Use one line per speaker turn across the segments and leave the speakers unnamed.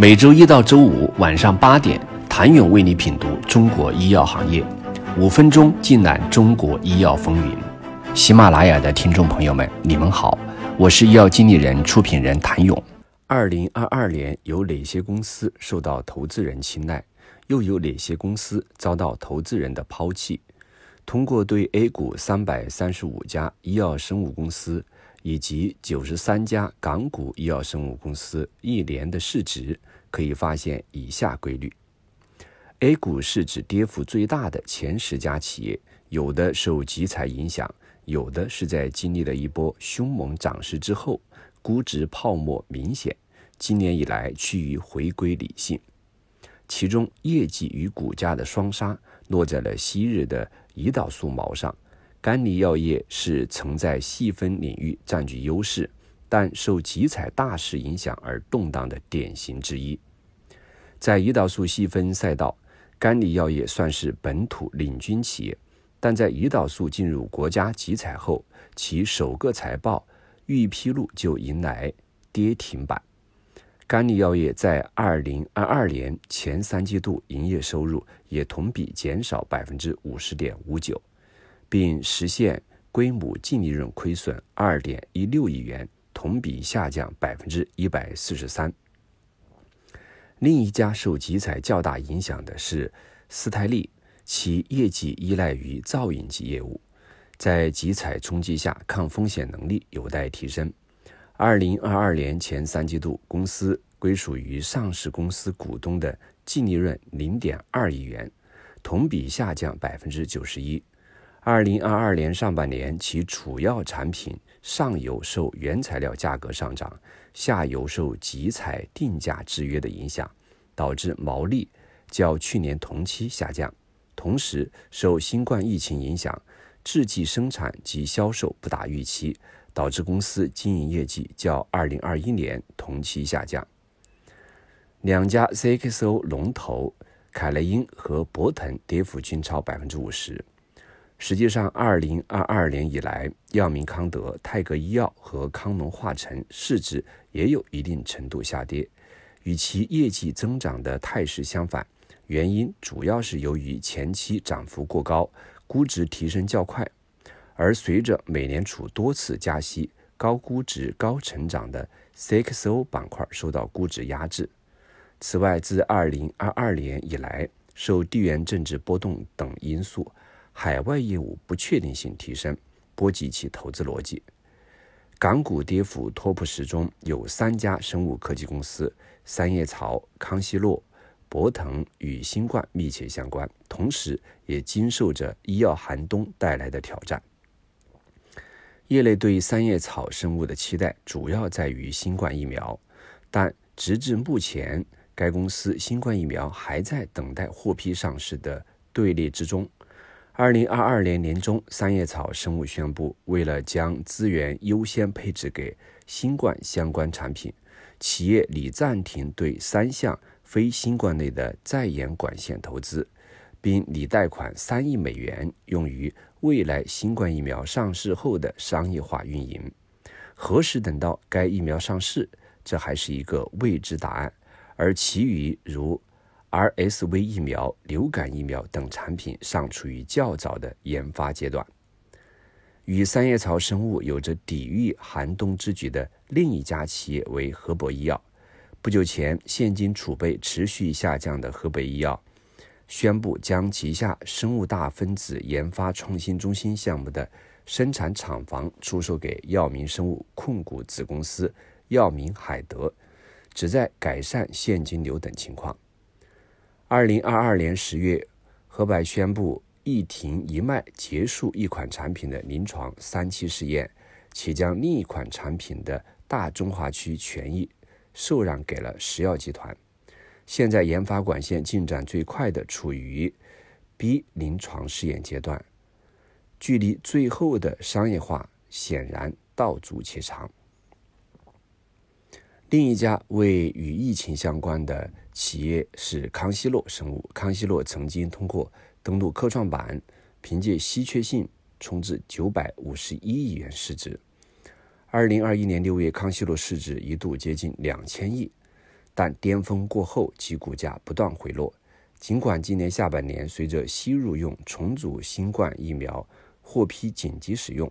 每周一到周五晚上八点，谭勇为你品读中国医药行业，五分钟尽览中国医药风云。喜马拉雅的听众朋友们，你们好，我是医药经理人、出品人谭勇。二零二二年有哪些公司受到投资人青睐？又有哪些公司遭到投资人的抛弃？通过对 A 股三百三十五家医药生物公司以及九十三家港股医药生物公司一年的市值，可以发现以下规律：A 股市值跌幅最大的前十家企业，有的受集采影响，有的是在经历了一波凶猛涨势之后，估值泡沫明显，今年以来趋于回归理性。其中，业绩与股价的双杀落在了昔日的胰岛素毛上。甘利药业是曾在细分领域占据优势，但受集采大势影响而动荡的典型之一。在胰岛素细分赛道，甘利药业算是本土领军企业，但在胰岛素进入国家集采后，其首个财报预披露就迎来跌停板。甘利药业在二零二二年前三季度营业收入也同比减少百分之五十点五九，并实现规模净利润亏损二点一六亿元，同比下降百分之一百四十三。另一家受集采较大影响的是斯泰利，其业绩依赖于造影剂业务，在集采冲击下，抗风险能力有待提升。二零二二年前三季度，公司归属于上市公司股东的净利润零点二亿元，同比下降百分之九十一。二零二二年上半年，其主要产品上游受原材料价格上涨，下游受集采定价制约的影响，导致毛利较去年同期下降。同时，受新冠疫情影响，制剂生产及销售不达预期。导致公司经营业绩较二零二一年同期下降。两家 CXO 龙头凯莱英和博腾跌幅均超百分之五十。实际上，二零二二年以来，药明康德、泰格医药和康龙化成市值也有一定程度下跌，与其业绩增长的态势相反。原因主要是由于前期涨幅过高，估值提升较快。而随着美联储多次加息，高估值、高成长的 CXO 板块受到估值压制。此外，自2022年以来，受地缘政治波动等因素，海外业务不确定性提升，波及其投资逻辑。港股跌幅 TOP 十中有三家生物科技公司：三叶草、康希诺、博腾与新冠密切相关，同时也经受着医药寒冬带来的挑战。业内对三叶草生物的期待主要在于新冠疫苗，但直至目前，该公司新冠疫苗还在等待获批上市的队列之中。二零二二年年中，三叶草生物宣布，为了将资源优先配置给新冠相关产品，企业拟暂停对三项非新冠类的在研管线投资，并拟贷款三亿美元用于。未来新冠疫苗上市后的商业化运营，何时等到该疫苗上市，这还是一个未知答案。而其余如 RSV 疫苗、流感疫苗等产品尚处于较早的研发阶段。与三叶草生物有着抵御寒冬之举的另一家企业为河北医药。不久前，现金储备持续下降的河北医药。宣布将旗下生物大分子研发创新中心项目的生产厂房出售给药明生物控股子公司药明海德，旨在改善现金流等情况。二零二二年十月，河百宣布一停一卖，结束一款产品的临床三期试验，且将另一款产品的大中华区权益受让给了石药集团。现在研发管线进展最快的处于 B 临床试验阶段，距离最后的商业化显然道阻且长。另一家为与疫情相关的企业是康希诺生物。康希诺曾经通过登陆科创板，凭借稀缺性冲至九百五十一亿元市值。二零二一年六月，康希诺市值一度接近两千亿。但巅峰过后其股价不断回落。尽管今年下半年随着吸入用重组新冠疫苗获批紧急使用，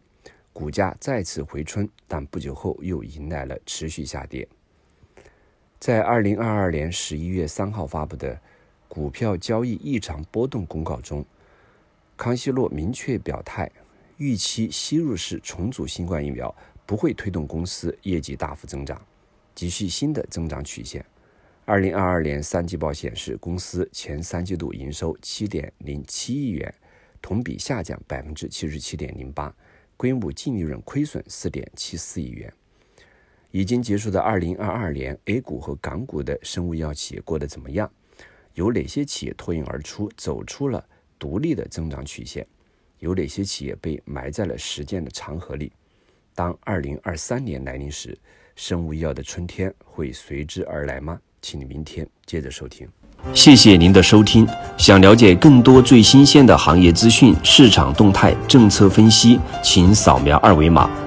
股价再次回春，但不久后又迎来了持续下跌。在二零二二年十一月三号发布的股票交易异常波动公告中，康希诺明确表态，预期吸入式重组新冠疫苗不会推动公司业绩大幅增长，急需新的增长曲线。二零二二年三季报显示，公司前三季度营收七点零七亿元，同比下降百分之七十七点零八，规模净利润亏损四点七四亿元。已经结束的二零二二年，A 股和港股的生物医药企业过得怎么样？有哪些企业脱颖而出，走出了独立的增长曲线？有哪些企业被埋在了时间的长河里？当二零二三年来临时，生物医药的春天会随之而来吗？请你明天接着收听。
谢谢您的收听。想了解更多最新鲜的行业资讯、市场动态、政策分析，请扫描二维码。